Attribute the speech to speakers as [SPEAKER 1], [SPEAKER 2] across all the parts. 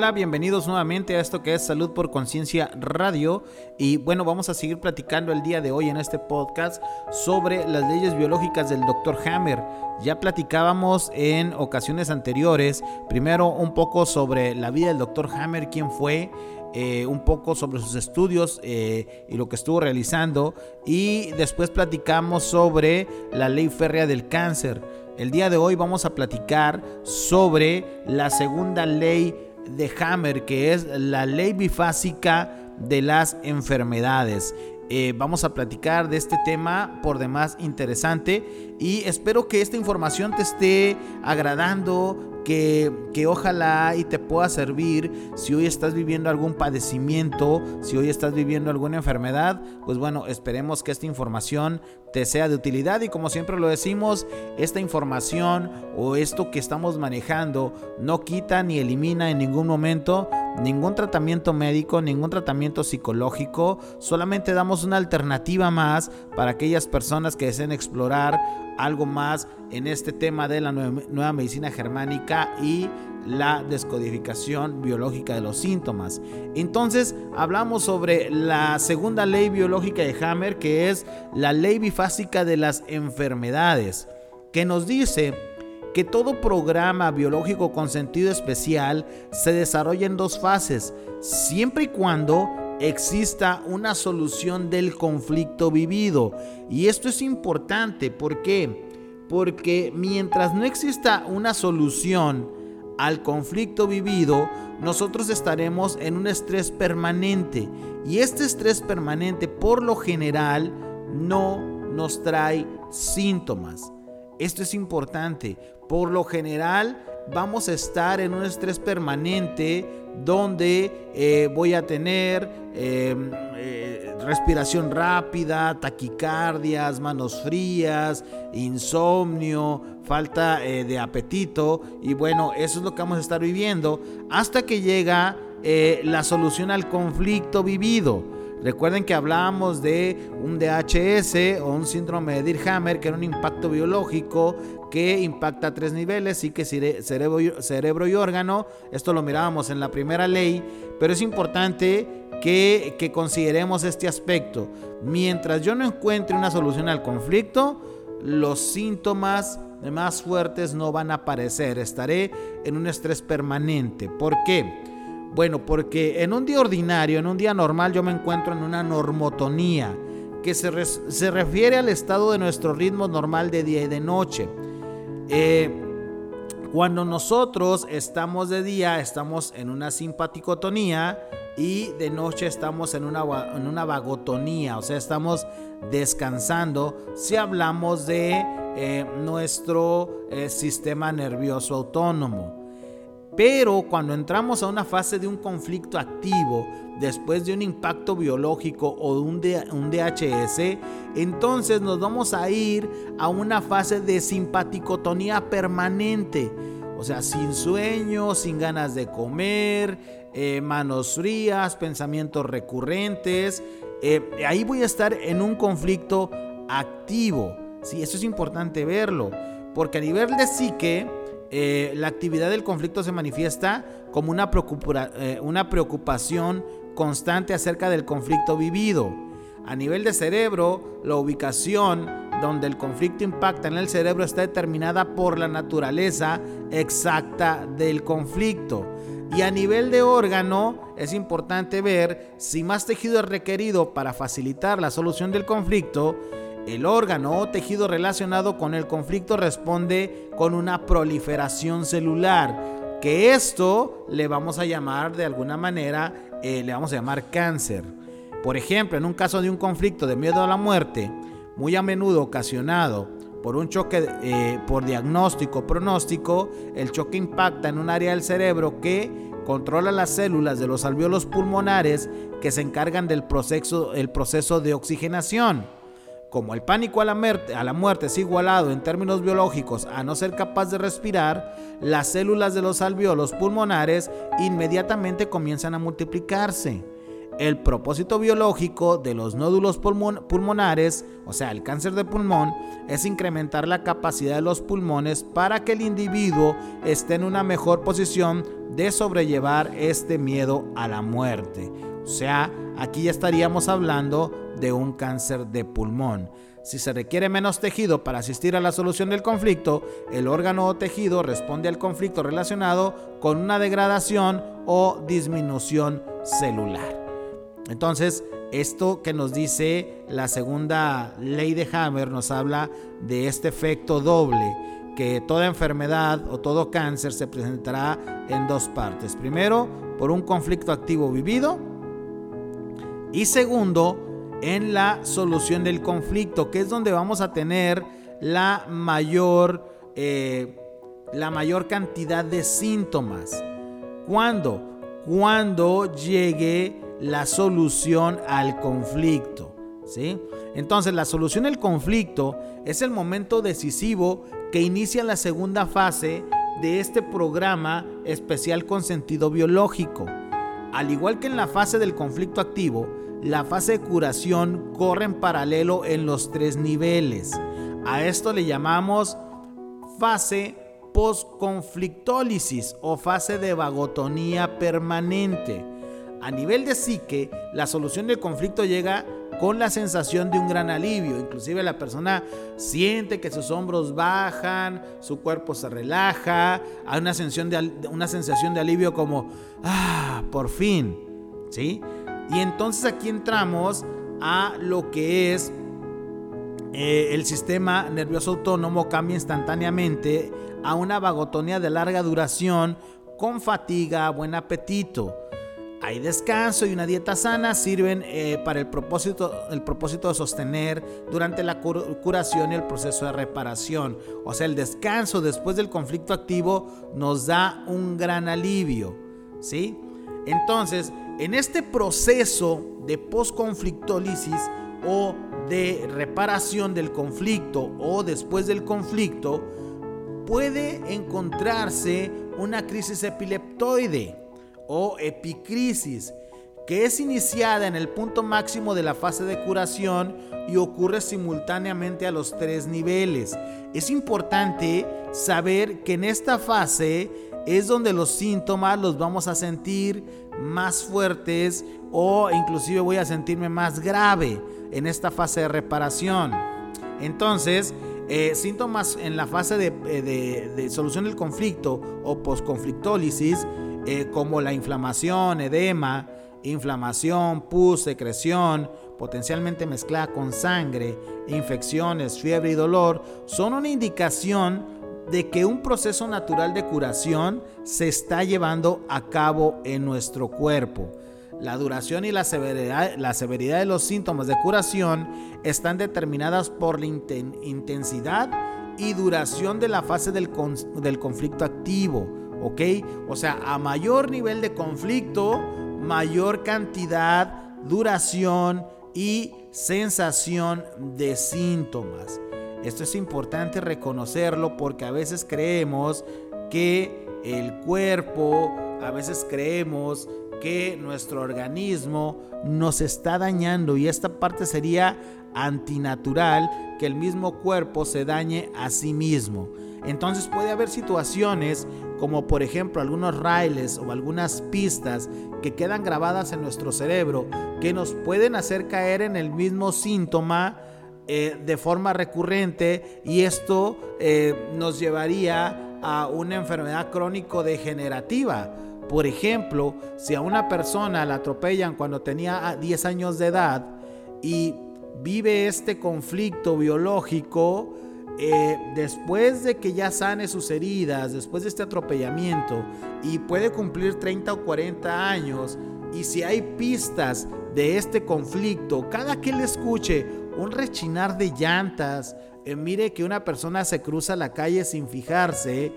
[SPEAKER 1] Hola, bienvenidos nuevamente a esto que es Salud por Conciencia Radio. Y bueno, vamos a seguir platicando el día de hoy en este podcast sobre las leyes biológicas del Dr. Hammer. Ya platicábamos en ocasiones anteriores, primero un poco sobre la vida del Dr. Hammer, quién fue, eh, un poco sobre sus estudios eh, y lo que estuvo realizando. Y después platicamos sobre la ley férrea del cáncer. El día de hoy vamos a platicar sobre la segunda ley de Hammer, que es la ley bifásica de las enfermedades. Eh, vamos a platicar de este tema por demás interesante y espero que esta información te esté agradando, que, que, ojalá y te pueda servir si hoy estás viviendo algún padecimiento, si hoy estás viviendo alguna enfermedad, pues bueno, esperemos que esta información te sea de utilidad. Y como siempre lo decimos, esta información o esto que estamos manejando no quita ni elimina en ningún momento ningún tratamiento médico, ningún tratamiento psicológico, solamente damos una alternativa más para aquellas personas que deseen explorar algo más en este tema de la nueva medicina germánica y la descodificación biológica de los síntomas. Entonces hablamos sobre la segunda ley biológica de Hammer, que es la ley bifásica de las enfermedades, que nos dice que todo programa biológico con sentido especial se desarrolla en dos fases, siempre y cuando exista una solución del conflicto vivido. Y esto es importante, ¿por qué? Porque mientras no exista una solución al conflicto vivido, nosotros estaremos en un estrés permanente. Y este estrés permanente, por lo general, no nos trae síntomas. Esto es importante. Por lo general, vamos a estar en un estrés permanente donde eh, voy a tener em, eh, respiración rápida, taquicardias, manos frías, insomnio, falta eh, de apetito y bueno, eso es lo que vamos a estar viviendo hasta que llega la solución al conflicto vivido. Recuerden que hablábamos de un DHS o un síndrome de Dirhammer, que era un impacto biológico que impacta a tres niveles, y que cerebro, cerebro y órgano. Esto lo mirábamos en la primera ley, pero es importante que, que consideremos este aspecto. Mientras yo no encuentre una solución al conflicto, los síntomas más fuertes no van a aparecer. Estaré en un estrés permanente. ¿Por qué? Bueno, porque en un día ordinario, en un día normal, yo me encuentro en una normotonía, que se, se refiere al estado de nuestro ritmo normal de día y de noche. Eh, cuando nosotros estamos de día, estamos en una simpaticotonía y de noche estamos en una, en una vagotonía, o sea, estamos descansando si hablamos de eh, nuestro eh, sistema nervioso autónomo. Pero cuando entramos a una fase de un conflicto activo, después de un impacto biológico o de un, DHS, entonces nos vamos a ir a una fase de simpaticotonía permanente. O sea, sin sueño, sin ganas de comer, eh, manos frías, pensamientos recurrentes. Eh, ahí voy a estar en un conflicto activo. Sí, eso es importante verlo. Porque a nivel de psique, eh, la actividad del conflicto se manifiesta como una, una preocupación constante acerca del conflicto vivido. A nivel de cerebro, la ubicación donde el conflicto impacta en el cerebro está determinada por la naturaleza exacta del conflicto. Y a nivel de órgano, es importante ver si más tejido es requerido para facilitar la solución del conflicto. El órgano o tejido relacionado con el conflicto responde con una proliferación celular, que esto le vamos a llamar de alguna manera, eh, le vamos a llamar cáncer. Por ejemplo, en un caso de un conflicto de miedo a la muerte, muy a menudo ocasionado por un choque eh, por diagnóstico pronóstico, el choque impacta en un área del cerebro que controla las células de los alveolos pulmonares que se encargan del proceso, el proceso de oxigenación. Como el pánico a la, muerte, es igualado en términos biológicos a no ser capaz de respirar, las células de los alveolos pulmonares inmediatamente comienzan a multiplicarse. el propósito biológico de los nódulos pulmonares, o sea, el cáncer de pulmón, es incrementar la capacidad de los pulmones para que el individuo esté en una mejor posición de sobrellevar este miedo a la muerte. O sea, aquí ya estaríamos hablando de un cáncer de pulmón. Si se requiere menos tejido para asistir a la solución del conflicto, el órgano o tejido responde al conflicto relacionado con una degradación o disminución celular. Entonces, esto que nos dice la segunda ley de Hammer nos habla de este efecto doble, que toda enfermedad o todo cáncer se presentará en dos partes. Primero, por un conflicto activo vivido y segundo, en la solución del conflicto, que es donde vamos a tener la mayor, eh, la mayor cantidad de síntomas. ¿Cuándo? Cuando llegue la solución al conflicto. ¿sí? Entonces, la solución al conflicto es el momento decisivo que inicia la segunda fase de este programa especial con sentido biológico. Al igual que en la fase del conflicto activo, la fase de curación corre en paralelo en los tres niveles. A esto le llamamos fase postconflictólisis o fase de vagotonía permanente. A nivel de psique, la solución del conflicto llega con la sensación de un gran alivio. Inclusive la persona siente que sus hombros bajan, su cuerpo se relaja, hay una sensación de, una sensación de alivio como, ah, por fin, ¿sí? Y entonces aquí entramos a lo que es eh, el sistema nervioso autónomo cambia instantáneamente a una vagotonía de larga duración con fatiga, buen apetito. Hay descanso y una dieta sana sirven eh, para el propósito, el propósito de sostener durante la curación y el proceso de reparación. O sea, el descanso después del conflicto activo nos da un gran alivio. ¿sí? Entonces, en este proceso de posconflictólisis o de reparación del conflicto o después del conflicto, puede encontrarse una crisis epileptoide o epicrisis, que es iniciada en el punto máximo de la fase de curación y ocurre simultáneamente a los tres niveles. Es importante saber que en esta fase es donde los síntomas los vamos a sentir más fuertes o inclusive voy a sentirme más grave en esta fase de reparación. Entonces, eh, síntomas en la fase de, eh, de solución del conflicto o posconflictólisis eh, como la inflamación, edema, inflamación, pus, secreción, potencialmente mezclada con sangre, infecciones, fiebre y dolor, son una indicación de que un proceso natural de curación se está llevando a cabo en nuestro cuerpo. La duración y la severidad, la severidad de los síntomas de curación están determinadas por la intensidad y duración de la fase del, conflicto activo ¿ok? O sea, a mayor nivel de conflicto, mayor cantidad, duración y sensación de síntomas. Esto es importante reconocerlo porque a veces creemos que el cuerpo, a veces creemos que nuestro organismo nos está dañando y esta parte sería antinatural que el mismo cuerpo se dañe a sí mismo. Entonces puede haber situaciones como por ejemplo algunos raíles o algunas pistas que quedan grabadas en nuestro cerebro que nos pueden hacer caer en el mismo síntoma eh, de forma recurrente y esto eh, nos llevaría a una enfermedad crónico degenerativa. Por ejemplo, si a una persona la atropellan cuando tenía 10 años de edad y vive este conflicto biológico, eh, después de que ya sane sus heridas, después de este atropellamiento y puede cumplir 30 o 40 años, y si hay pistas de este conflicto, cada que él escuche un rechinar de llantas, eh, mire que una persona se cruza la calle sin fijarse,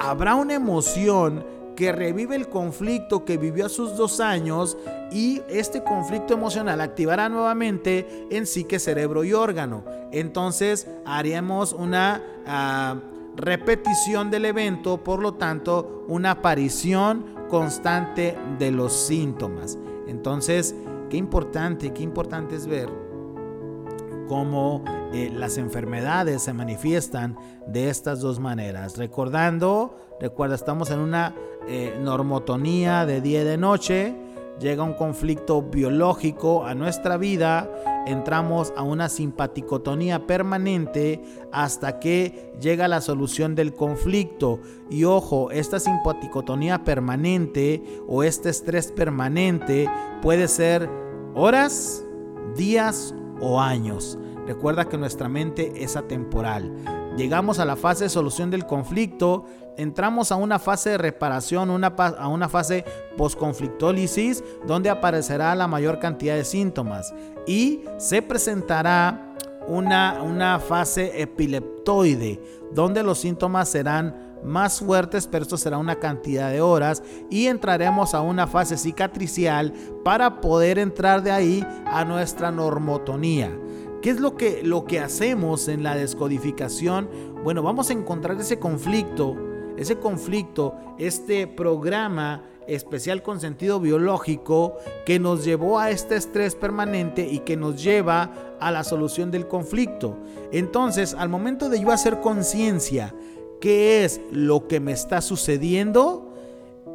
[SPEAKER 1] habrá una emoción que revive el conflicto que vivió a sus dos años y este conflicto emocional activará nuevamente en psique, cerebro y órgano. Entonces haremos una ah, repetición del evento, por lo tanto una aparición constante de los síntomas. Entonces, qué importante, qué importante es ver cómo eh, las enfermedades se manifiestan de estas dos maneras. Recordando, recuerda, estamos en una eh, normotonía de día y de noche, llega un conflicto biológico a nuestra vida, entramos a una simpaticotonía permanente hasta que llega la solución del conflicto. Y ojo, esta simpaticotonía permanente o este estrés permanente puede ser horas, días o años. Recuerda que nuestra mente es atemporal. Llegamos a la fase de solución del conflicto, entramos a una fase de reparación, una, a una fase postconflictólisis, donde aparecerá la mayor cantidad de síntomas y se presentará una, una fase epileptoide, donde los síntomas serán más fuertes, pero esto será una cantidad de horas y entraremos a una fase cicatricial para poder entrar de ahí a nuestra normotonía. ¿Qué es lo que, lo que hacemos en la descodificación? Bueno, vamos a encontrar ese conflicto, ese conflicto, este programa especial con sentido biológico que nos llevó a este estrés permanente y que nos lleva a la solución del conflicto. Entonces, al momento de yo hacer conciencia, ¿qué es lo que me está sucediendo?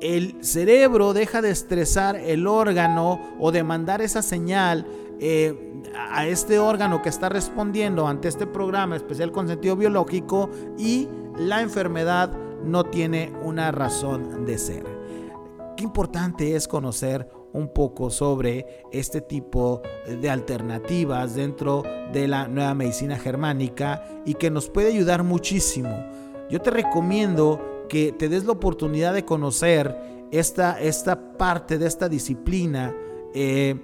[SPEAKER 1] El cerebro deja de estresar el órgano o de mandar esa señal eh, a este órgano que está respondiendo ante este programa especial con sentido biológico y la enfermedad no tiene una razón de ser. Qué importante es conocer un poco sobre este tipo de alternativas dentro de la nueva medicina germánica y que nos puede ayudar muchísimo. Yo te recomiendo que te des la oportunidad de conocer esta, esta parte de esta disciplina eh,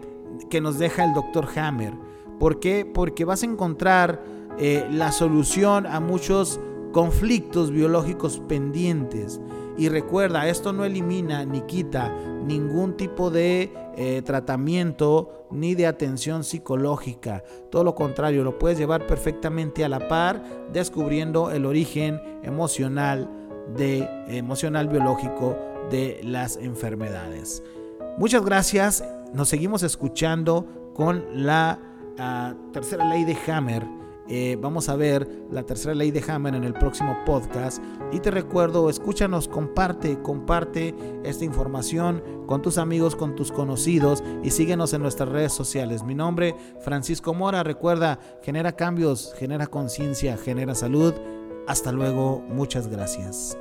[SPEAKER 1] que nos deja el doctor Hammer. ¿Por qué? Porque vas a encontrar eh, la solución a muchos conflictos biológicos pendientes. Y recuerda, esto no elimina ni quita ningún tipo de eh, tratamiento ni de atención psicológica. Todo lo contrario, lo puedes llevar perfectamente a la par, descubriendo el origen emocional de emocional biológico de las enfermedades. Muchas gracias nos seguimos escuchando con la ah, tercera ley de Hammer. Eh, vamos a ver la tercera ley de Hammer en el próximo podcast. Y te recuerdo, escúchanos, comparte, comparte esta información con tus amigos, con tus conocidos y síguenos en nuestras redes sociales. Mi nombre, Francisco Mora. Recuerda, genera cambios, genera conciencia, genera salud. Hasta luego, muchas gracias.